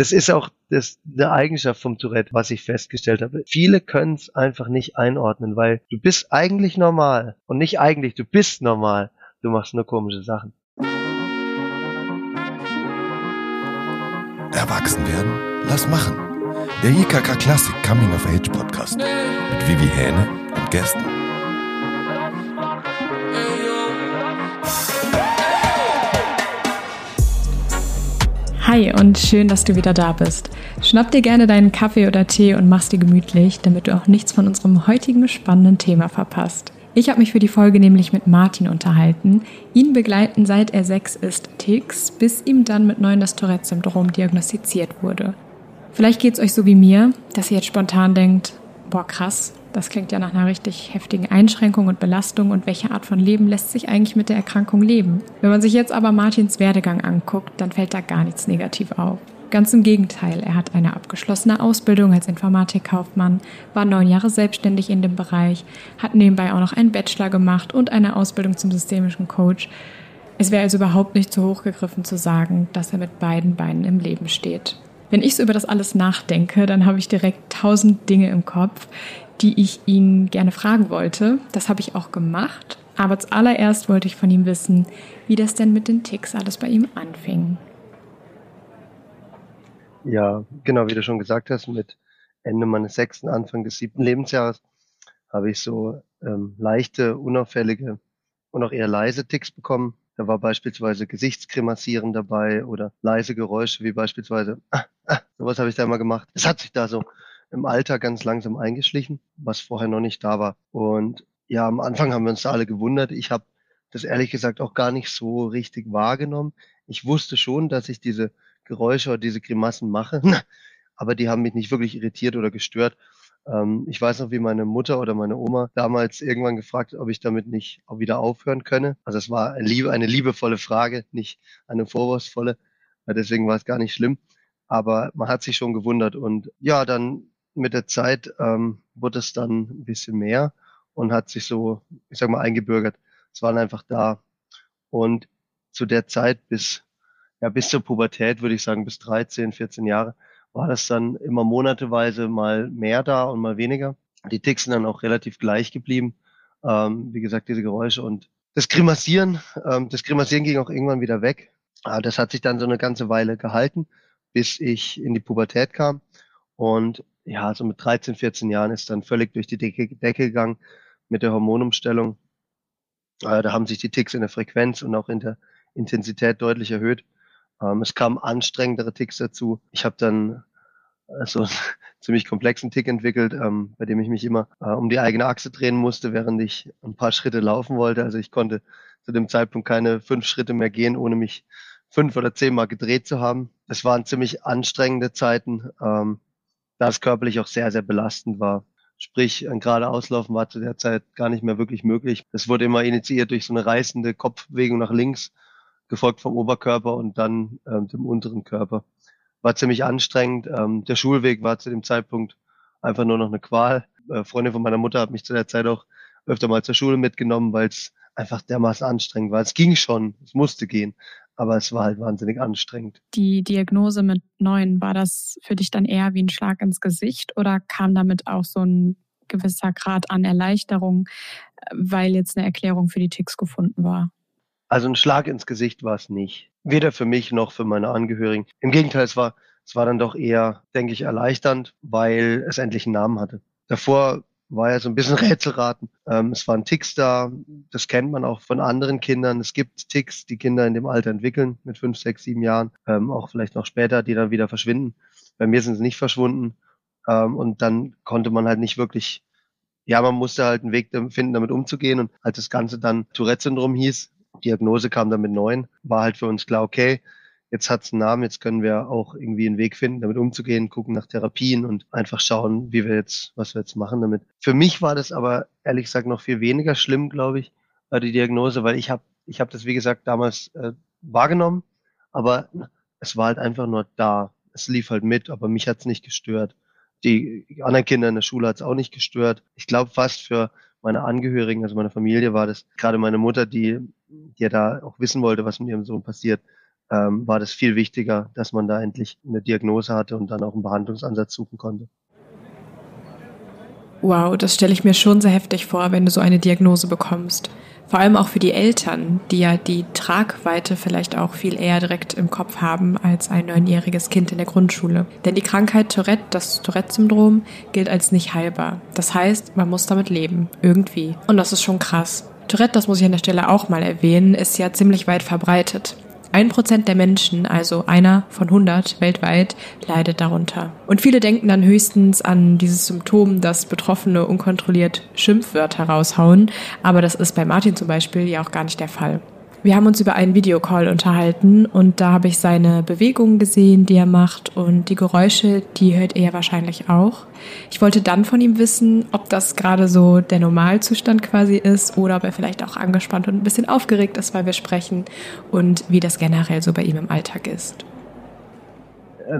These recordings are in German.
Das ist auch das, eine Eigenschaft vom Tourette, was ich festgestellt habe. Viele können es einfach nicht einordnen, weil du bist eigentlich normal. Und nicht eigentlich, du bist normal. Du machst nur komische Sachen. Erwachsen werden? Lass machen. Der IKK Classic Coming of Age Podcast mit Vivi Hähne und Gästen. Hi und schön, dass du wieder da bist. Schnapp dir gerne deinen Kaffee oder Tee und mach's dir gemütlich, damit du auch nichts von unserem heutigen spannenden Thema verpasst. Ich habe mich für die Folge nämlich mit Martin unterhalten. Ihn begleiten seit er sechs ist Ticks, bis ihm dann mit neun das Tourette-Syndrom diagnostiziert wurde. Vielleicht geht's euch so wie mir, dass ihr jetzt spontan denkt, boah krass, das klingt ja nach einer richtig heftigen Einschränkung und Belastung und welche Art von Leben lässt sich eigentlich mit der Erkrankung leben? Wenn man sich jetzt aber Martins Werdegang anguckt, dann fällt da gar nichts negativ auf. Ganz im Gegenteil, er hat eine abgeschlossene Ausbildung als Informatikkaufmann, war neun Jahre selbstständig in dem Bereich, hat nebenbei auch noch einen Bachelor gemacht und eine Ausbildung zum systemischen Coach. Es wäre also überhaupt nicht zu hoch gegriffen zu sagen, dass er mit beiden Beinen im Leben steht. Wenn ich so über das alles nachdenke, dann habe ich direkt tausend Dinge im Kopf, die ich ihn gerne fragen wollte. Das habe ich auch gemacht. Aber zuallererst wollte ich von ihm wissen, wie das denn mit den Ticks alles bei ihm anfing. Ja, genau, wie du schon gesagt hast, mit Ende meines sechsten, Anfang des siebten Lebensjahres habe ich so ähm, leichte, unauffällige und auch eher leise Ticks bekommen. Da war beispielsweise Gesichtskremassieren dabei oder leise Geräusche wie beispielsweise ah, ah, sowas habe ich da immer gemacht. Es hat sich da so im Alter ganz langsam eingeschlichen, was vorher noch nicht da war. Und ja, am Anfang haben wir uns da alle gewundert. Ich habe das ehrlich gesagt auch gar nicht so richtig wahrgenommen. Ich wusste schon, dass ich diese Geräusche oder diese Grimassen mache, aber die haben mich nicht wirklich irritiert oder gestört. Ähm, ich weiß noch, wie meine Mutter oder meine Oma damals irgendwann gefragt, ob ich damit nicht auch wieder aufhören könne. Also es war eine, liebe, eine liebevolle Frage, nicht eine vorwurfsvolle. Deswegen war es gar nicht schlimm. Aber man hat sich schon gewundert. Und ja, dann mit der Zeit ähm, wurde es dann ein bisschen mehr und hat sich so, ich sag mal, eingebürgert. Es waren einfach da. Und zu der Zeit bis, ja, bis zur Pubertät, würde ich sagen, bis 13, 14 Jahre, war das dann immer monateweise mal mehr da und mal weniger. Die Ticks sind dann auch relativ gleich geblieben. Ähm, wie gesagt, diese Geräusche und das Grimassieren, ähm, das Grimassieren ging auch irgendwann wieder weg. Aber das hat sich dann so eine ganze Weile gehalten, bis ich in die Pubertät kam. Und ja, so mit 13, 14 Jahren ist dann völlig durch die Decke, Decke gegangen mit der Hormonumstellung. Äh, da haben sich die Ticks in der Frequenz und auch in der Intensität deutlich erhöht. Ähm, es kamen anstrengendere Ticks dazu. Ich habe dann äh, so einen ziemlich komplexen Tick entwickelt, ähm, bei dem ich mich immer äh, um die eigene Achse drehen musste, während ich ein paar Schritte laufen wollte. Also ich konnte zu dem Zeitpunkt keine fünf Schritte mehr gehen, ohne mich fünf oder zehnmal gedreht zu haben. Es waren ziemlich anstrengende Zeiten. Ähm, da es körperlich auch sehr, sehr belastend war. Sprich, ein gerade Auslaufen war zu der Zeit gar nicht mehr wirklich möglich. Es wurde immer initiiert durch so eine reißende Kopfbewegung nach links, gefolgt vom Oberkörper und dann ähm, dem unteren Körper. War ziemlich anstrengend. Ähm, der Schulweg war zu dem Zeitpunkt einfach nur noch eine Qual. Äh, Freundin von meiner Mutter hat mich zu der Zeit auch öfter mal zur Schule mitgenommen, weil es einfach dermaßen anstrengend war. Es ging schon, es musste gehen, aber es war halt wahnsinnig anstrengend. Die Diagnose mit neun, war das für dich dann eher wie ein Schlag ins Gesicht oder kam damit auch so ein gewisser Grad an Erleichterung, weil jetzt eine Erklärung für die Ticks gefunden war? Also ein Schlag ins Gesicht war es nicht. Weder für mich noch für meine Angehörigen. Im Gegenteil, es war, es war dann doch eher, denke ich, erleichternd, weil es endlich einen Namen hatte. Davor war ja so ein bisschen Rätselraten. Ähm, es waren Ticks da, das kennt man auch von anderen Kindern. Es gibt Ticks, die Kinder in dem Alter entwickeln, mit fünf, sechs, sieben Jahren, ähm, auch vielleicht noch später, die dann wieder verschwinden. Bei mir sind sie nicht verschwunden. Ähm, und dann konnte man halt nicht wirklich, ja, man musste halt einen Weg finden, damit umzugehen. Und als das Ganze dann Tourette-Syndrom hieß, Diagnose kam dann mit neun, war halt für uns klar, okay, jetzt hat es einen Namen, jetzt können wir auch irgendwie einen Weg finden, damit umzugehen, gucken nach Therapien und einfach schauen, wie wir jetzt, was wir jetzt machen damit. Für mich war das aber ehrlich gesagt noch viel weniger schlimm, glaube ich, äh, die Diagnose, weil ich habe ich hab das, wie gesagt, damals äh, wahrgenommen, aber es war halt einfach nur da. Es lief halt mit, aber mich hat's nicht gestört. Die anderen Kinder in der Schule hat's auch nicht gestört. Ich glaube fast für meine Angehörigen, also meine Familie war das, gerade meine Mutter, die, die ja da auch wissen wollte, was mit ihrem Sohn passiert, ähm, war das viel wichtiger, dass man da endlich eine Diagnose hatte und dann auch einen Behandlungsansatz suchen konnte. Wow, das stelle ich mir schon sehr heftig vor, wenn du so eine Diagnose bekommst. Vor allem auch für die Eltern, die ja die Tragweite vielleicht auch viel eher direkt im Kopf haben als ein neunjähriges Kind in der Grundschule. Denn die Krankheit Tourette, das Tourette-Syndrom, gilt als nicht heilbar. Das heißt, man muss damit leben, irgendwie. Und das ist schon krass. Tourette, das muss ich an der Stelle auch mal erwähnen, ist ja ziemlich weit verbreitet. Ein Prozent der Menschen, also einer von 100 weltweit, leidet darunter. Und viele denken dann höchstens an dieses Symptom, dass Betroffene unkontrolliert Schimpfwörter raushauen. Aber das ist bei Martin zum Beispiel ja auch gar nicht der Fall. Wir haben uns über einen Videocall unterhalten und da habe ich seine Bewegungen gesehen, die er macht und die Geräusche, die hört er wahrscheinlich auch. Ich wollte dann von ihm wissen, ob das gerade so der Normalzustand quasi ist oder ob er vielleicht auch angespannt und ein bisschen aufgeregt ist, weil wir sprechen und wie das generell so bei ihm im Alltag ist.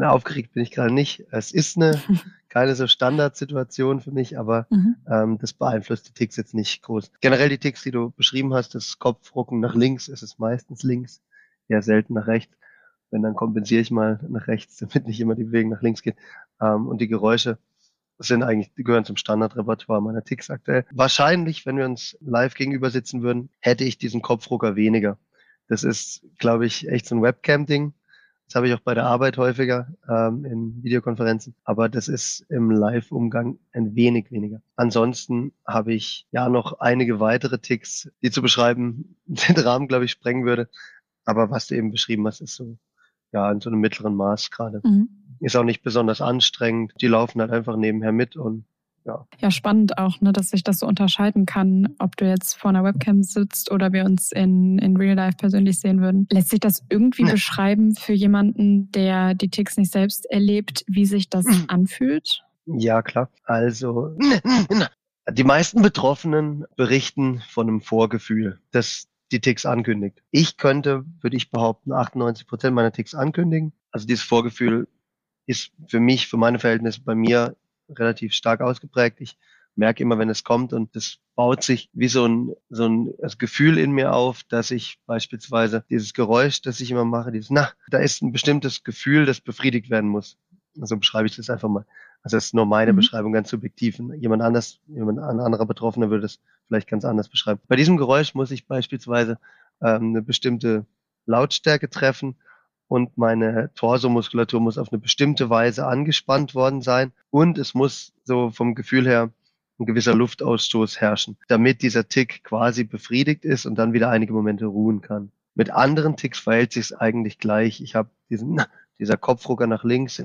Aufgeregt bin ich gerade nicht. Es ist eine keine so Standardsituation für mich, aber mhm. ähm, das beeinflusst die Ticks jetzt nicht groß. Generell die Ticks, die du beschrieben hast, das Kopfrucken nach links, ist es meistens links, eher selten nach rechts. Wenn, dann kompensiere ich mal nach rechts, damit nicht immer die Bewegung nach links geht. Ähm, und die Geräusche sind eigentlich, die gehören zum Standardrepertoire meiner Ticks aktuell. Wahrscheinlich, wenn wir uns live gegenüber sitzen würden, hätte ich diesen Kopfrucker weniger. Das ist, glaube ich, echt so ein Webcam-Ding. Das habe ich auch bei der Arbeit häufiger ähm, in Videokonferenzen, aber das ist im Live-Umgang ein wenig weniger. Ansonsten habe ich ja noch einige weitere Ticks, die zu beschreiben den Rahmen, glaube ich, sprengen würde. Aber was du eben beschrieben hast, ist so ja in so einem mittleren Maß gerade. Mhm. Ist auch nicht besonders anstrengend. Die laufen halt einfach nebenher mit und ja. Ja, spannend auch, ne, dass sich das so unterscheiden kann, ob du jetzt vor einer Webcam sitzt oder wir uns in, in Real Life persönlich sehen würden. Lässt sich das irgendwie nee. beschreiben für jemanden, der die Ticks nicht selbst erlebt, wie sich das mhm. anfühlt? Ja, klar. Also, die meisten Betroffenen berichten von einem Vorgefühl, das die Ticks ankündigt. Ich könnte, würde ich behaupten, 98 Prozent meiner Ticks ankündigen. Also dieses Vorgefühl ist für mich, für meine Verhältnisse bei mir relativ stark ausgeprägt. Ich merke immer, wenn es kommt und das baut sich wie so ein, so ein Gefühl in mir auf, dass ich beispielsweise dieses Geräusch, das ich immer mache, dieses, na, da ist ein bestimmtes Gefühl, das befriedigt werden muss. Also beschreibe ich das einfach mal. Also das ist nur meine mhm. Beschreibung, ganz subjektiv. Jemand anders, jemand ein anderer Betroffener würde es vielleicht ganz anders beschreiben. Bei diesem Geräusch muss ich beispielsweise ähm, eine bestimmte Lautstärke treffen und meine Torsomuskulatur muss auf eine bestimmte Weise angespannt worden sein und es muss so vom Gefühl her ein gewisser Luftausstoß herrschen, damit dieser Tick quasi befriedigt ist und dann wieder einige Momente ruhen kann. Mit anderen Ticks verhält sich es eigentlich gleich. Ich habe diesen dieser Kopfrucker nach links.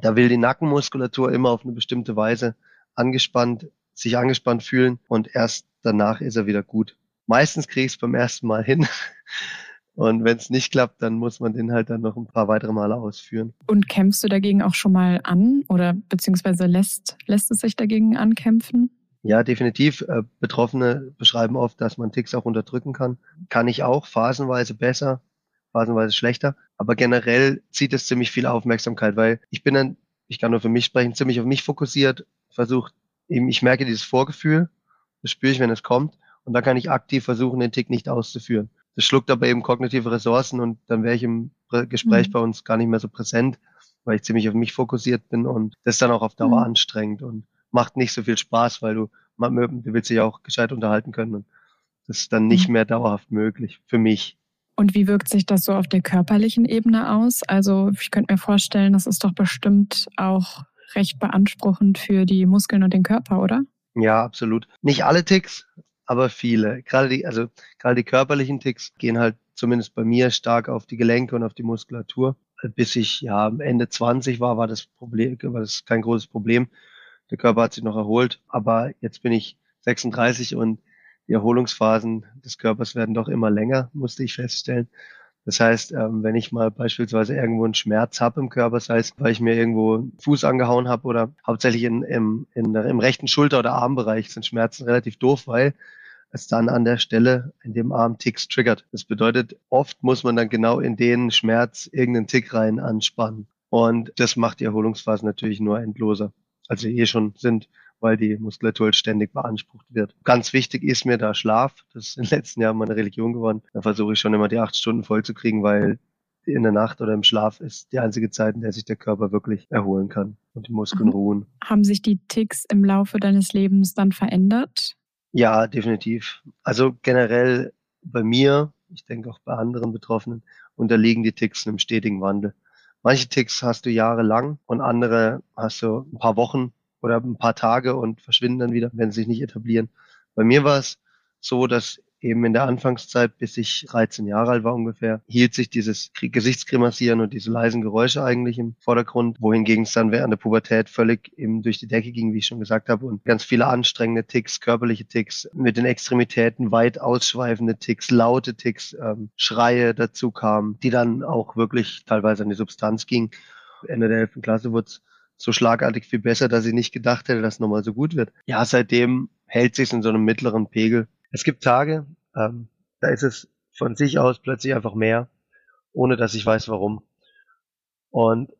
Da will die Nackenmuskulatur immer auf eine bestimmte Weise angespannt, sich angespannt fühlen und erst danach ist er wieder gut. Meistens kriege ich es beim ersten Mal hin. Und wenn es nicht klappt, dann muss man den halt dann noch ein paar weitere Male ausführen. Und kämpfst du dagegen auch schon mal an oder beziehungsweise lässt, lässt es sich dagegen ankämpfen? Ja, definitiv. Äh, Betroffene beschreiben oft, dass man Ticks auch unterdrücken kann. Kann ich auch, phasenweise besser, phasenweise schlechter. Aber generell zieht es ziemlich viel Aufmerksamkeit, weil ich bin dann, ich kann nur für mich sprechen, ziemlich auf mich fokussiert, versucht eben, ich merke dieses Vorgefühl, das spüre ich, wenn es kommt. Und dann kann ich aktiv versuchen, den Tick nicht auszuführen. Das schluckt aber eben kognitive Ressourcen und dann wäre ich im Gespräch mhm. bei uns gar nicht mehr so präsent, weil ich ziemlich auf mich fokussiert bin und das ist dann auch auf Dauer mhm. anstrengend und macht nicht so viel Spaß, weil du, du willst dich auch gescheit unterhalten können und das ist dann nicht mhm. mehr dauerhaft möglich für mich. Und wie wirkt sich das so auf der körperlichen Ebene aus? Also ich könnte mir vorstellen, das ist doch bestimmt auch recht beanspruchend für die Muskeln und den Körper, oder? Ja, absolut. Nicht alle Ticks, aber viele. Gerade die, also gerade die körperlichen Ticks gehen halt zumindest bei mir stark auf die Gelenke und auf die Muskulatur. Bis ich ja Ende 20 war, war das Problem, war das kein großes Problem. Der Körper hat sich noch erholt, aber jetzt bin ich 36 und die Erholungsphasen des Körpers werden doch immer länger, musste ich feststellen. Das heißt, ähm, wenn ich mal beispielsweise irgendwo einen Schmerz habe im Körper, sei es, weil ich mir irgendwo einen Fuß angehauen habe oder hauptsächlich in, im, in, im rechten Schulter- oder Armbereich sind Schmerzen relativ doof, weil es dann an der Stelle in dem Arm Ticks triggert. Das bedeutet, oft muss man dann genau in den Schmerz irgendeinen Tick rein anspannen. Und das macht die Erholungsphase natürlich nur endloser, als sie eh schon sind weil die Muskulatur halt ständig beansprucht wird. Ganz wichtig ist mir da Schlaf. Das ist in den letzten Jahren meine Religion geworden. Da versuche ich schon immer die acht Stunden voll zu kriegen, weil in der Nacht oder im Schlaf ist die einzige Zeit, in der sich der Körper wirklich erholen kann und die Muskeln mhm. ruhen. Haben sich die Ticks im Laufe deines Lebens dann verändert? Ja, definitiv. Also generell bei mir, ich denke auch bei anderen Betroffenen, unterliegen die Ticks einem stetigen Wandel. Manche Ticks hast du jahrelang und andere hast du ein paar Wochen oder ein paar Tage und verschwinden dann wieder, wenn sie sich nicht etablieren. Bei mir war es so, dass eben in der Anfangszeit, bis ich 13 Jahre alt war ungefähr, hielt sich dieses Gesichtsgrimassieren und diese leisen Geräusche eigentlich im Vordergrund, wohingegen es dann während der Pubertät völlig eben durch die Decke ging, wie ich schon gesagt habe, und ganz viele anstrengende Ticks, körperliche Ticks, mit den Extremitäten weit ausschweifende Ticks, laute Ticks, ähm, Schreie dazu kamen, die dann auch wirklich teilweise an die Substanz gingen. Ende der 11. Klasse wurde es so schlagartig viel besser, dass ich nicht gedacht hätte, dass es nochmal so gut wird. Ja, seitdem hält sich in so einem mittleren Pegel es gibt Tage, ähm, da ist es von sich aus plötzlich einfach mehr, ohne dass ich weiß warum. Und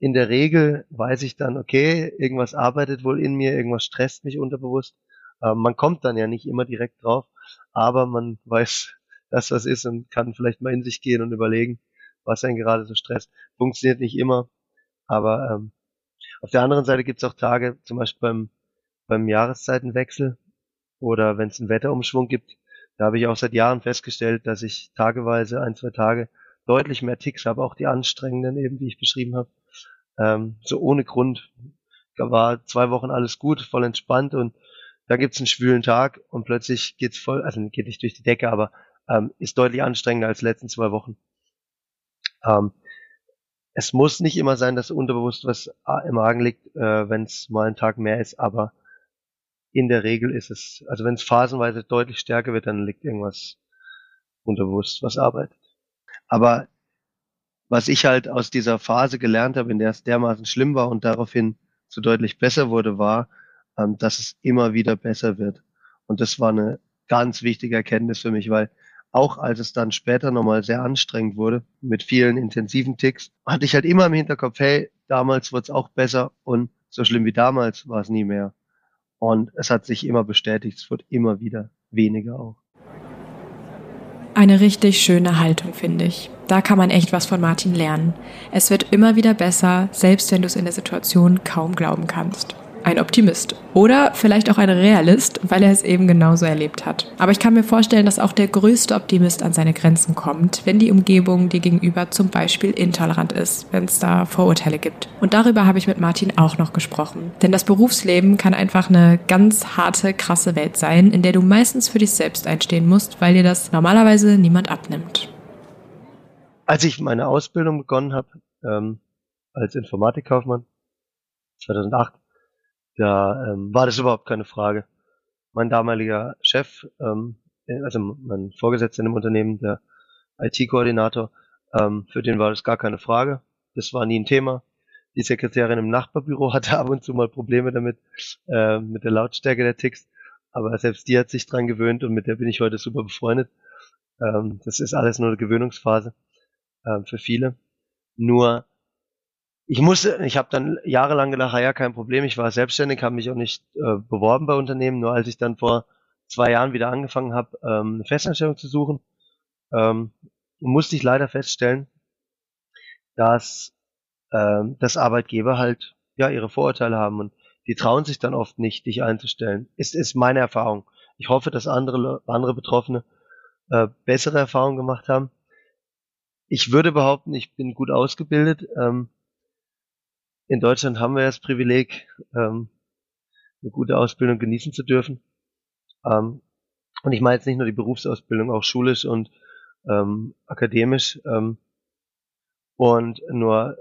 in der Regel weiß ich dann, okay, irgendwas arbeitet wohl in mir, irgendwas stresst mich unterbewusst. Ähm, man kommt dann ja nicht immer direkt drauf, aber man weiß, dass was ist und kann vielleicht mal in sich gehen und überlegen, was einen gerade so stresst. Funktioniert nicht immer, aber ähm, auf der anderen Seite gibt es auch Tage, zum Beispiel beim, beim Jahreszeitenwechsel, oder wenn es einen Wetterumschwung gibt, da habe ich auch seit Jahren festgestellt, dass ich tageweise, ein, zwei Tage, deutlich mehr Ticks habe, auch die anstrengenden eben, die ich beschrieben habe. Ähm, so ohne Grund. Da war zwei Wochen alles gut, voll entspannt und da gibt's einen schwülen Tag und plötzlich geht's voll, also geht nicht durch die Decke, aber ähm, ist deutlich anstrengender als die letzten zwei Wochen. Ähm, es muss nicht immer sein, dass unterbewusst was im Magen liegt, äh, wenn es mal ein Tag mehr ist, aber in der Regel ist es, also wenn es phasenweise deutlich stärker wird, dann liegt irgendwas unterbewusst, was arbeitet. Aber was ich halt aus dieser Phase gelernt habe, in der es dermaßen schlimm war und daraufhin so deutlich besser wurde, war, ähm, dass es immer wieder besser wird. Und das war eine ganz wichtige Erkenntnis für mich, weil auch als es dann später nochmal sehr anstrengend wurde, mit vielen intensiven Ticks, hatte ich halt immer im Hinterkopf, hey, damals wurde es auch besser und so schlimm wie damals war es nie mehr. Und es hat sich immer bestätigt, es wird immer wieder weniger auch. Eine richtig schöne Haltung, finde ich. Da kann man echt was von Martin lernen. Es wird immer wieder besser, selbst wenn du es in der Situation kaum glauben kannst ein Optimist oder vielleicht auch ein Realist, weil er es eben genauso erlebt hat. Aber ich kann mir vorstellen, dass auch der größte Optimist an seine Grenzen kommt, wenn die Umgebung dir gegenüber zum Beispiel intolerant ist, wenn es da Vorurteile gibt. Und darüber habe ich mit Martin auch noch gesprochen. Denn das Berufsleben kann einfach eine ganz harte, krasse Welt sein, in der du meistens für dich selbst einstehen musst, weil dir das normalerweise niemand abnimmt. Als ich meine Ausbildung begonnen habe, ähm, als Informatikkaufmann, 2008, da ähm, war das überhaupt keine Frage. Mein damaliger Chef, ähm, also mein Vorgesetzter im Unternehmen, der IT-Koordinator, ähm, für den war das gar keine Frage. Das war nie ein Thema. Die Sekretärin im Nachbarbüro hatte ab und zu mal Probleme damit, äh, mit der Lautstärke der Ticks. Aber selbst die hat sich dran gewöhnt und mit der bin ich heute super befreundet. Ähm, das ist alles nur eine Gewöhnungsphase ähm, für viele. Nur ich musste, ich habe dann jahrelang gedacht, ja, kein Problem, ich war selbstständig, habe mich auch nicht äh, beworben bei Unternehmen, nur als ich dann vor zwei Jahren wieder angefangen habe, ähm, eine Festanstellung zu suchen, ähm, musste ich leider feststellen, dass, ähm, dass Arbeitgeber halt ja ihre Vorurteile haben und die trauen sich dann oft nicht, dich einzustellen. Ist, ist meine Erfahrung. Ich hoffe, dass andere, andere Betroffene äh, bessere Erfahrungen gemacht haben. Ich würde behaupten, ich bin gut ausgebildet. Ähm, in Deutschland haben wir das Privileg, ähm, eine gute Ausbildung genießen zu dürfen. Ähm, und ich meine jetzt nicht nur die Berufsausbildung, auch schulisch und ähm, akademisch. Ähm, und nur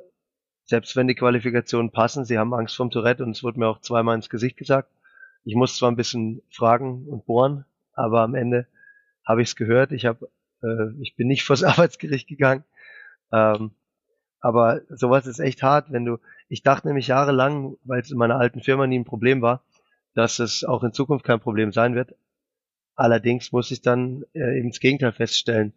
selbst wenn die Qualifikationen passen, sie haben Angst vom Tourette und es wurde mir auch zweimal ins Gesicht gesagt. Ich muss zwar ein bisschen fragen und bohren, aber am Ende habe ich es gehört. Ich habe, äh, ich bin nicht vors Arbeitsgericht gegangen. Ähm, aber sowas ist echt hart, wenn du, ich dachte nämlich jahrelang, weil es in meiner alten Firma nie ein Problem war, dass es auch in Zukunft kein Problem sein wird. Allerdings muss ich dann äh, eben das Gegenteil feststellen.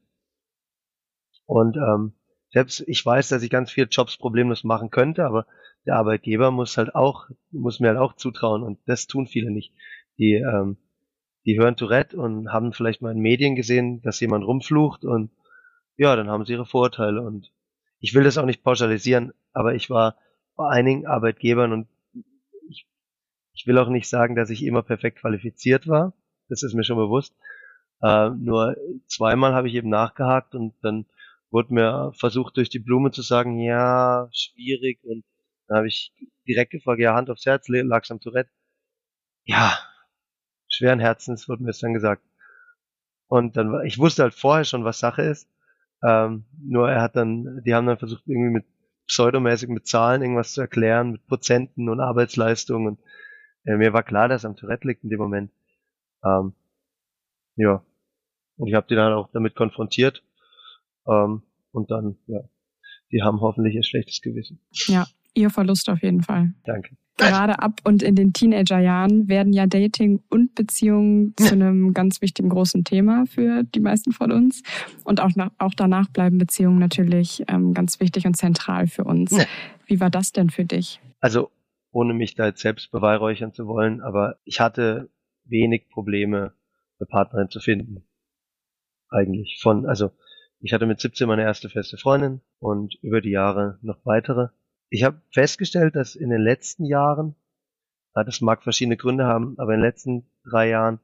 Und ähm, selbst ich weiß, dass ich ganz viele Jobs problemlos machen könnte, aber der Arbeitgeber muss halt auch, muss mir halt auch zutrauen und das tun viele nicht. Die, ähm, die hören Tourette und haben vielleicht mal in Medien gesehen, dass jemand rumflucht und ja, dann haben sie ihre Vorteile und ich will das auch nicht pauschalisieren, aber ich war bei einigen Arbeitgebern und ich, ich will auch nicht sagen, dass ich immer perfekt qualifiziert war. Das ist mir schon bewusst. Äh, nur zweimal habe ich eben nachgehakt und dann wurde mir versucht durch die Blume zu sagen, ja, schwierig und dann habe ich direkt gefragt, ja, Hand aufs Herz, lag's am Tourette. Ja, schweren Herzens wurde mir das dann gesagt. Und dann, ich wusste halt vorher schon, was Sache ist. Ähm, nur er hat dann, die haben dann versucht, irgendwie mit pseudomäßig mit Zahlen irgendwas zu erklären, mit Prozenten und Arbeitsleistungen. Und äh, mir war klar, dass er am Tourette liegt in dem Moment. Ähm, ja. Und ich habe die dann auch damit konfrontiert. Ähm, und dann, ja, die haben hoffentlich ein schlechtes Gewissen. Ja, ihr Verlust auf jeden Fall. Danke. Gerade ab und in den Teenagerjahren werden ja Dating und Beziehungen zu einem ganz wichtigen großen Thema für die meisten von uns. Und auch, nach, auch danach bleiben Beziehungen natürlich ähm, ganz wichtig und zentral für uns. Ja. Wie war das denn für dich? Also, ohne mich da jetzt selbst beweihräuchern zu wollen, aber ich hatte wenig Probleme, eine Partnerin zu finden. Eigentlich. Von, also, ich hatte mit 17 meine erste feste Freundin und über die Jahre noch weitere ich habe festgestellt, dass in den letzten Jahren, das mag verschiedene Gründe haben, aber in den letzten drei Jahren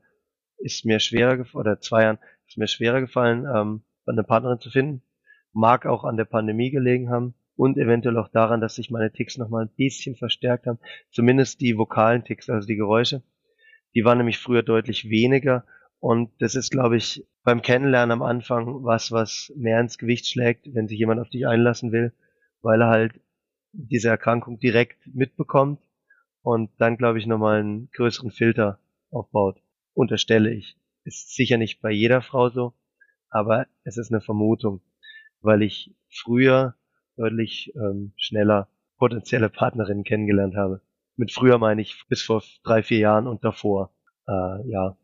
ist mir schwerer oder zwei Jahren ist mir schwerer gefallen, ähm, eine Partnerin zu finden. Mag auch an der Pandemie gelegen haben und eventuell auch daran, dass sich meine Ticks nochmal ein bisschen verstärkt haben. Zumindest die vokalen Ticks, also die Geräusche. Die waren nämlich früher deutlich weniger und das ist, glaube ich, beim Kennenlernen am Anfang was, was mehr ins Gewicht schlägt, wenn sich jemand auf dich einlassen will, weil er halt diese Erkrankung direkt mitbekommt und dann, glaube ich, nochmal einen größeren Filter aufbaut. Unterstelle ich. Ist sicher nicht bei jeder Frau so, aber es ist eine Vermutung, weil ich früher deutlich ähm, schneller potenzielle Partnerinnen kennengelernt habe. Mit früher meine ich bis vor drei, vier Jahren und davor. Äh, ja,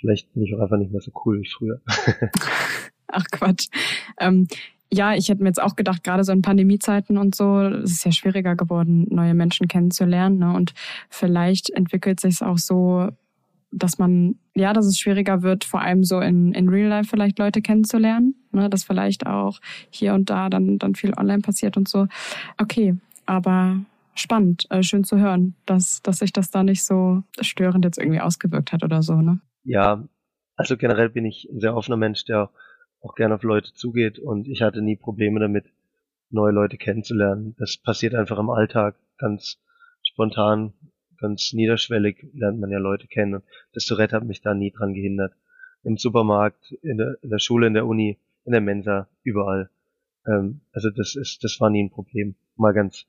vielleicht bin ich auch einfach nicht mehr so cool wie früher. Ach Quatsch. Ähm, ja, ich hätte mir jetzt auch gedacht, gerade so in Pandemiezeiten und so, es ist ja schwieriger geworden, neue Menschen kennenzulernen. Ne? Und vielleicht entwickelt sich es auch so, dass man, ja, dass es schwieriger wird, vor allem so in, in Real Life vielleicht Leute kennenzulernen. Ne? Dass vielleicht auch hier und da dann, dann viel online passiert und so. Okay, aber spannend, äh, schön zu hören, dass, dass sich das da nicht so störend jetzt irgendwie ausgewirkt hat oder so, ne? Ja, also generell bin ich ein sehr offener Mensch, der auch gerne auf Leute zugeht und ich hatte nie Probleme damit, neue Leute kennenzulernen. Das passiert einfach im Alltag ganz spontan, ganz niederschwellig lernt man ja Leute kennen. Und das Tourette hat mich da nie dran gehindert. Im Supermarkt, in der, in der Schule, in der Uni, in der Mensa, überall. Ähm, also das ist, das war nie ein Problem. Mal ganz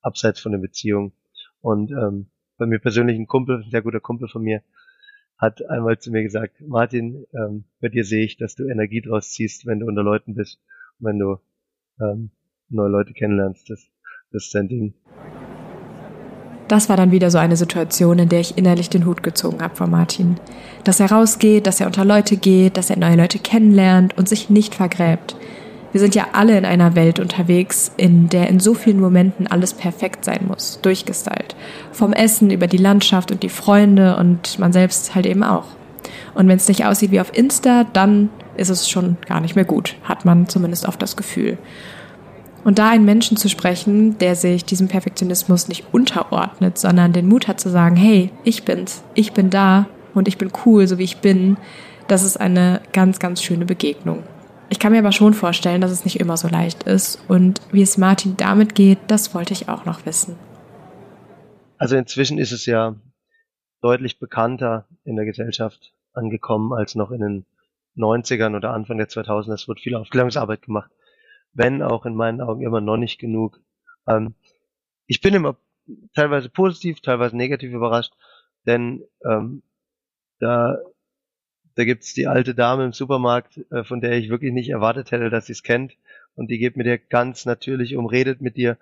abseits von der Beziehung. Und ähm, bei mir persönlich ein Kumpel, ein sehr guter Kumpel von mir, hat einmal zu mir gesagt, Martin, ähm, bei dir sehe ich, dass du Energie draus ziehst, wenn du unter Leuten bist und wenn du ähm, neue Leute kennenlernst. Das, das ist dein Ding. Das war dann wieder so eine Situation, in der ich innerlich den Hut gezogen habe vor Martin. Dass er rausgeht, dass er unter Leute geht, dass er neue Leute kennenlernt und sich nicht vergräbt. Wir sind ja alle in einer Welt unterwegs, in der in so vielen Momenten alles perfekt sein muss, durchgestylt. Vom Essen über die Landschaft und die Freunde und man selbst halt eben auch. Und wenn es nicht aussieht wie auf Insta, dann ist es schon gar nicht mehr gut, hat man zumindest oft das Gefühl. Und da einen Menschen zu sprechen, der sich diesem Perfektionismus nicht unterordnet, sondern den Mut hat zu sagen, hey, ich bin's, ich bin da und ich bin cool, so wie ich bin, das ist eine ganz, ganz schöne Begegnung. Ich kann mir aber schon vorstellen, dass es nicht immer so leicht ist. Und wie es Martin damit geht, das wollte ich auch noch wissen. Also inzwischen ist es ja deutlich bekannter in der Gesellschaft angekommen als noch in den 90ern oder Anfang der 2000er. Es wird viel Aufklärungsarbeit gemacht. Wenn auch in meinen Augen immer noch nicht genug. Ähm, ich bin immer teilweise positiv, teilweise negativ überrascht, denn ähm, da da gibt's die alte Dame im Supermarkt, äh, von der ich wirklich nicht erwartet hätte, dass sie es kennt. Und die geht mit dir ganz natürlich um, redet mit dir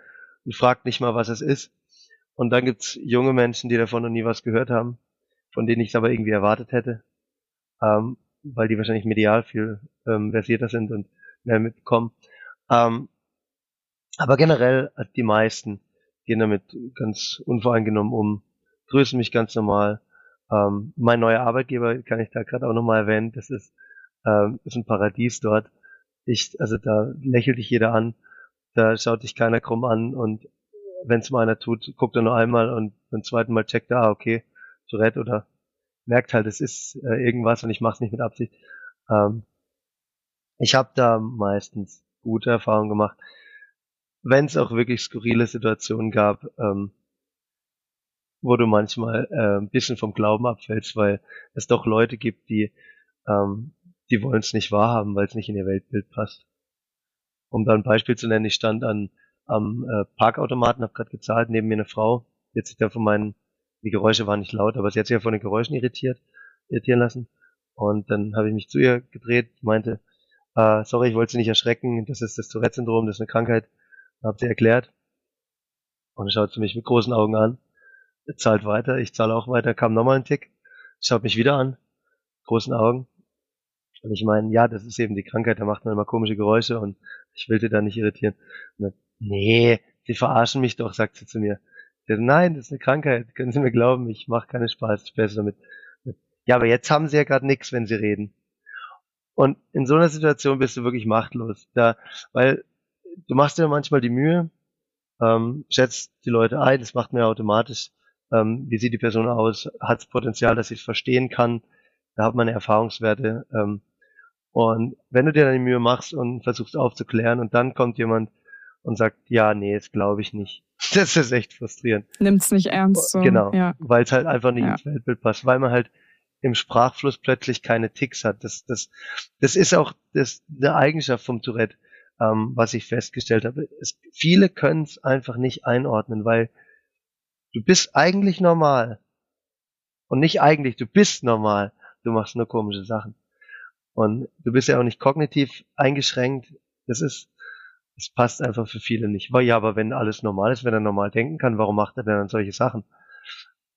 und fragt nicht mal, was es ist. Und dann gibt's junge Menschen, die davon noch nie was gehört haben, von denen ich es aber irgendwie erwartet hätte, ähm, weil die wahrscheinlich medial viel ähm, versierter sind und mehr mitbekommen. Ähm, aber generell die meisten, gehen damit ganz unvoreingenommen um, grüßen mich ganz normal. Ähm, mein neuer Arbeitgeber kann ich da gerade auch nochmal erwähnen, das ist, ähm, ist ein Paradies dort. Ich, also da lächelt dich jeder an, da schaut dich keiner krumm an und wenn es mal einer tut, guckt er nur einmal und beim zweiten Mal checkt er, ah, okay, Tourette oder merkt halt, es ist äh, irgendwas und ich mache es nicht mit Absicht. Ähm, ich habe da meistens gute Erfahrungen gemacht wenn es auch wirklich skurrile Situationen gab, ähm, wo du manchmal äh, ein bisschen vom Glauben abfällst, weil es doch Leute gibt, die, ähm, die wollen es nicht wahrhaben, weil es nicht in ihr Weltbild passt. Um da ein Beispiel zu nennen, ich stand an am äh, Parkautomaten, habe gerade gezahlt, neben mir eine Frau, die hat sich da von meinen, die Geräusche waren nicht laut, aber sie hat sich ja von den Geräuschen irritiert, irritieren lassen. Und dann habe ich mich zu ihr gedreht, meinte, äh, sorry, ich wollte sie nicht erschrecken, das ist das Tourette-Syndrom, das ist eine Krankheit, hab sie erklärt. Und schaut sie mich mit großen Augen an. Zahlt weiter, ich zahle auch weiter, kam nochmal ein Tick, schaut mich wieder an, großen Augen. Und ich meine, ja, das ist eben die Krankheit, da macht man immer komische Geräusche und ich will sie da nicht irritieren. Dann, nee, sie verarschen mich doch, sagt sie zu mir. Dachte, Nein, das ist eine Krankheit, können Sie mir glauben, ich mache keine Spaß, Späße damit. Ja, aber jetzt haben Sie ja gerade nichts, wenn Sie reden. Und in so einer Situation bist du wirklich machtlos. Da, weil du machst dir manchmal die Mühe, ähm, schätzt die Leute ein, das macht mir automatisch, ähm, wie sieht die Person aus, hat Potenzial, dass ich es verstehen kann, da hat man Erfahrungswerte. Ähm, und wenn du dir dann die Mühe machst und versuchst aufzuklären und dann kommt jemand und sagt, ja, nee, das glaube ich nicht. Das ist echt frustrierend. Nimmt's nicht ernst. So. Genau, ja. weil es halt einfach nicht Ja. ins Weltbild passt, weil man halt im Sprachfluss plötzlich keine Ticks hat. Das, das, das ist auch das, eine Eigenschaft vom Tourette ähm, was ich festgestellt habe. Es, viele können es einfach nicht einordnen, weil du bist eigentlich normal. Und nicht eigentlich, du bist normal. Du machst nur komische Sachen. Und du bist ja auch nicht kognitiv eingeschränkt. Das ist, das passt einfach für viele nicht. Weil ja, aber wenn alles normal ist, wenn er normal denken kann, warum macht er denn dann solche Sachen?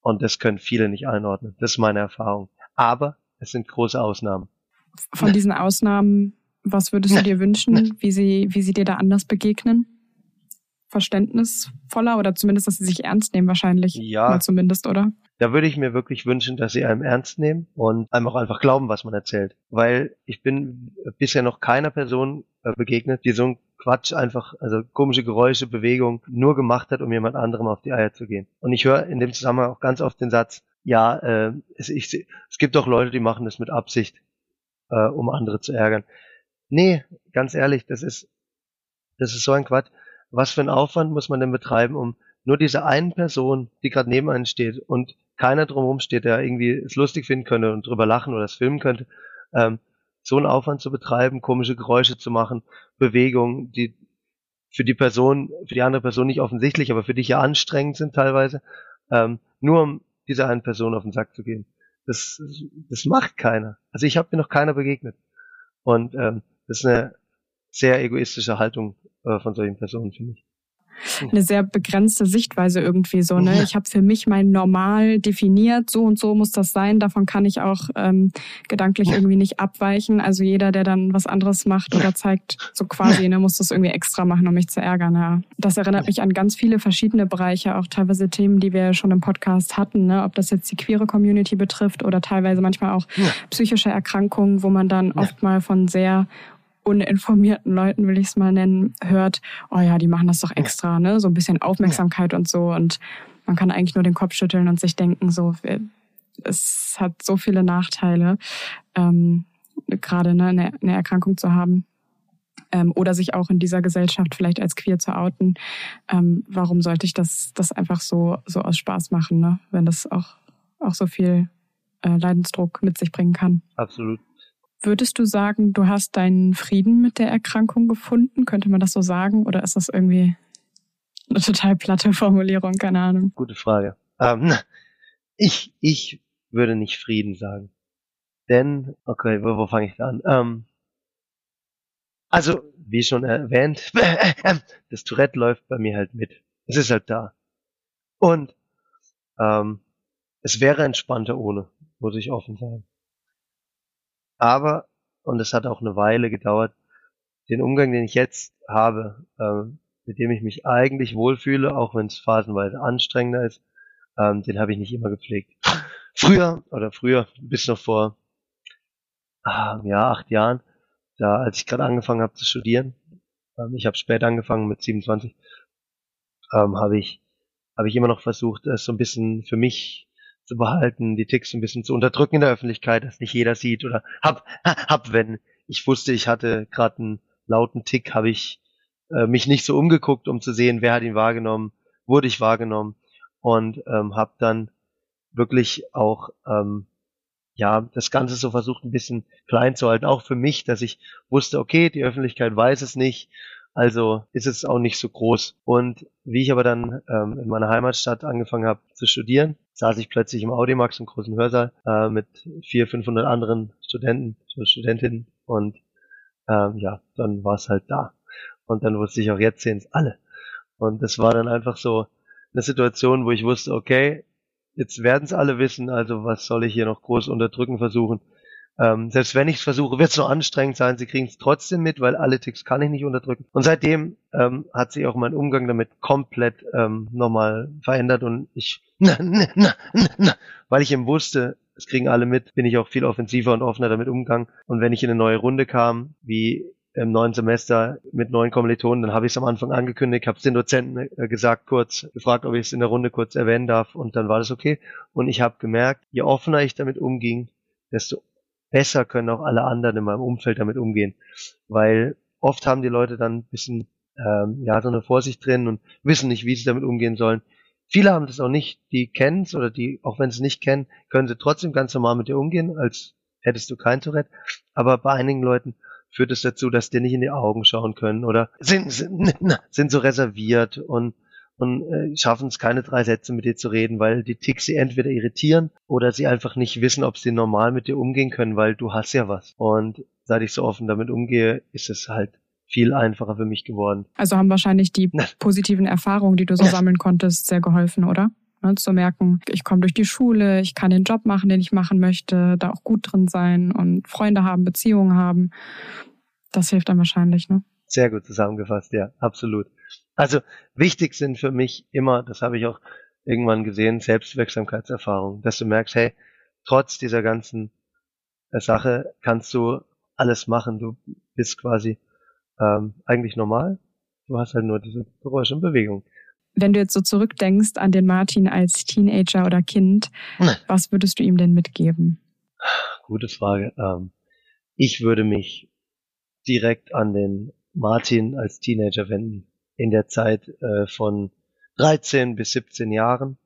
Und das können viele nicht einordnen. Das ist meine Erfahrung. Aber es sind große Ausnahmen. Von diesen Ausnahmen, was würdest du dir wünschen, wie sie, wie sie dir da anders begegnen? Verständnisvoller oder zumindest, dass sie sich ernst nehmen wahrscheinlich. Ja. Mal zumindest, oder? Da würde ich mir wirklich wünschen, dass sie einem ernst nehmen und einem auch einfach glauben, was man erzählt. Weil ich bin bisher noch keiner Person äh, begegnet, die so ein Quatsch einfach, also komische Geräusche, Bewegung nur gemacht hat, um jemand anderem auf die Eier zu gehen. Und ich höre in dem Zusammenhang auch ganz oft den Satz, ja, äh, es, ich, es gibt doch Leute, die machen das mit Absicht, äh, um andere zu ärgern. Nee, ganz ehrlich, das ist, das ist so ein Quatsch. Was für ein Aufwand muss man denn betreiben, um nur diese einen Person, die gerade neben einem steht und keiner drumherum steht, der irgendwie es lustig finden könnte und drüber lachen oder es filmen könnte, ähm, so einen Aufwand zu betreiben, komische Geräusche zu machen, Bewegungen, die für die Person, für die andere Person nicht offensichtlich, aber für dich ja anstrengend sind teilweise, ähm, nur um dieser einen Person auf den Sack zu gehen. Das, das macht keiner. Also ich habe mir noch keiner begegnet. Und ähm, das ist eine sehr egoistische Haltung äh, von solchen Personen, finde ich. Eine sehr begrenzte Sichtweise irgendwie so. Ne? Ich habe für mich mein Normal definiert, so und so muss das sein. Davon kann ich auch ähm, gedanklich irgendwie nicht abweichen. Also jeder, der dann was anderes macht oder zeigt, so quasi, ne, muss das irgendwie extra machen, um mich zu ärgern. Ja. Das erinnert mich an ganz viele verschiedene Bereiche, auch teilweise Themen, die wir schon im Podcast hatten. Ne? Ob das jetzt die queere Community betrifft oder teilweise manchmal auch Ja. psychische Erkrankungen, wo man dann oft mal von sehr uninformierten Leuten, will ich es mal nennen, hört, oh ja, die machen das doch extra, ne? So ein bisschen Aufmerksamkeit und so. Und man kann eigentlich nur den Kopf schütteln und sich denken, so, äh, es hat so viele Nachteile, ähm, gerade ne, eine, eine Erkrankung zu haben. Ähm, oder sich auch in dieser Gesellschaft vielleicht als queer zu outen. Ähm, warum sollte ich das, das einfach so, so aus Spaß machen, ne? wenn das auch, auch so viel äh, Leidensdruck mit sich bringen kann? Absolut. Würdest du sagen, du hast deinen Frieden mit der Erkrankung gefunden? Könnte man das so sagen? Oder ist das irgendwie eine total platte Formulierung? Keine Ahnung. Gute Frage. Ähm, ich, ich würde nicht Frieden sagen. Denn, okay, wo, wo fange ich da an? Ähm, also, wie schon erwähnt, das Tourette läuft bei mir halt mit. Es ist halt da. Und ähm, es wäre entspannter ohne, muss ich offen sagen. Aber, und es hat auch eine Weile gedauert, den Umgang, den ich jetzt habe, ähm, mit dem ich mich eigentlich wohlfühle, auch wenn es phasenweise anstrengender ist, ähm, den habe ich nicht immer gepflegt. Früher oder früher, bis noch vor ah, ja, acht Jahren, da als ich gerade angefangen habe zu studieren, ähm, ich habe spät angefangen mit 27, ähm, habe ich habe ich immer noch versucht, es so ein bisschen für mich zu behalten, die Ticks ein bisschen zu unterdrücken in der Öffentlichkeit, dass nicht jeder sieht oder hab, hab wenn ich wusste, ich hatte gerade einen lauten Tick, habe ich äh, mich nicht so umgeguckt, um zu sehen, wer hat ihn wahrgenommen, wurde ich wahrgenommen und ähm, habe dann wirklich auch ähm, ja das Ganze so versucht ein bisschen klein zu halten, auch für mich, dass ich wusste, okay, die Öffentlichkeit weiß es nicht, also ist es auch nicht so groß. Und wie ich aber dann ähm, in meiner Heimatstadt angefangen habe zu studieren, saß ich plötzlich im Audimax im großen Hörsaal äh, mit vier, 500 anderen Studenten, Studentinnen und ähm, ja, dann war es halt da. Und dann wusste ich auch, jetzt sehen es alle. Und das war dann einfach so eine Situation, wo ich wusste, okay, jetzt werden es alle wissen, also was soll ich hier noch groß unterdrücken versuchen. Ähm, selbst wenn ich es versuche, wird es noch anstrengend sein. Sie kriegen es trotzdem mit, weil alle Ticks kann ich nicht unterdrücken. Und seitdem ähm, hat sich auch mein Umgang damit komplett ähm, nochmal verändert und ich, na, na, na, na, weil ich eben wusste, es kriegen alle mit, bin ich auch viel offensiver und offener damit umgegangen. Und wenn ich in eine neue Runde kam, wie im neuen Semester mit neuen Kommilitonen, dann habe ich es am Anfang angekündigt, habe es den Dozenten äh, gesagt, kurz gefragt, ob ich es in der Runde kurz erwähnen darf und dann war das okay. Und ich habe gemerkt, je offener ich damit umging, desto besser können auch alle anderen in meinem Umfeld damit umgehen. Weil oft haben die Leute dann ein bisschen ähm, ja so eine Vorsicht drin und wissen nicht, wie sie damit umgehen sollen. Viele haben das auch nicht, die kennen es oder die, auch wenn sie es nicht kennen, können sie trotzdem ganz normal mit dir umgehen, als hättest du kein Tourette. Aber bei einigen Leuten führt es dazu, dass die nicht in die Augen schauen können oder sind, sind, sind so reserviert und und äh, schaffen es keine drei Sätze mit dir zu reden, weil die Ticks sie entweder irritieren oder sie einfach nicht wissen, ob sie normal mit dir umgehen können, weil du hast ja was. Und seit ich so offen damit umgehe, ist es halt viel einfacher für mich geworden. Also haben wahrscheinlich die positiven Erfahrungen, die du so sammeln konntest, sehr geholfen, oder? Ne, zu merken, ich komme durch die Schule, ich kann den Job machen, den ich machen möchte, da auch gut drin sein und Freunde haben, Beziehungen haben. Das hilft dann wahrscheinlich, ne? Sehr gut zusammengefasst, ja, absolut. Also wichtig sind für mich immer, das habe ich auch irgendwann gesehen, Selbstwirksamkeitserfahrung, dass du merkst, hey, trotz dieser ganzen äh, Sache kannst du alles machen. Du bist quasi ähm, eigentlich normal. Du hast halt nur diese Geräusche und Bewegung. Wenn du jetzt so zurückdenkst an den Martin als Teenager oder Kind, Nein. was würdest du ihm denn mitgeben? Gute Frage. Ähm, ich würde mich direkt an den Martin als Teenager wenden in der Zeit äh, von 13 bis 17 Jahren,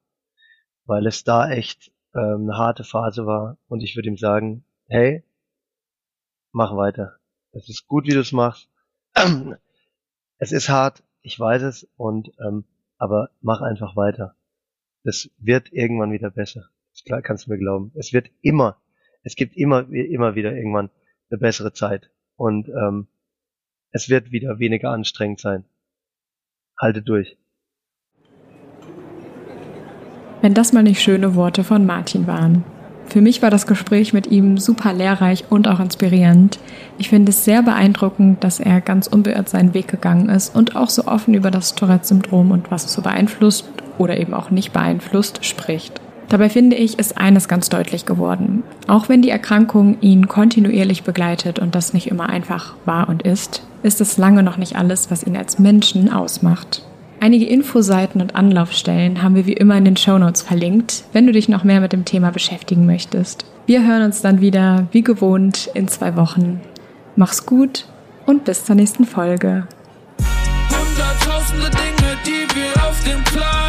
weil es da echt ähm, eine harte Phase war und ich würde ihm sagen, hey, mach weiter. Es ist gut, wie du es machst. es ist hart, ich weiß es, und ähm, aber mach einfach weiter. Das wird irgendwann wieder besser. Das kannst du mir glauben. Es wird immer, es gibt immer, immer wieder irgendwann eine bessere Zeit. Und ähm, es wird wieder weniger anstrengend sein. Halte durch. Wenn das mal nicht schöne Worte von Martin waren. Für mich war das Gespräch mit ihm super lehrreich und auch inspirierend. Ich finde es sehr beeindruckend, dass er ganz unbeirrt seinen Weg gegangen ist und auch so offen über das Tourette-Syndrom und was es so beeinflusst oder eben auch nicht beeinflusst spricht. Dabei finde ich, ist eines ganz deutlich geworden. Auch wenn die Erkrankung ihn kontinuierlich begleitet und das nicht immer einfach war und ist, ist es lange noch nicht alles, was ihn als Menschen ausmacht. Einige Infoseiten und Anlaufstellen haben wir wie immer in den Shownotes verlinkt, wenn du dich noch mehr mit dem Thema beschäftigen möchtest. Wir hören uns dann wieder, wie gewohnt, in zwei Wochen. Mach's gut und bis zur nächsten Folge. Hunderttausende Dinge, die wir auf dem Plan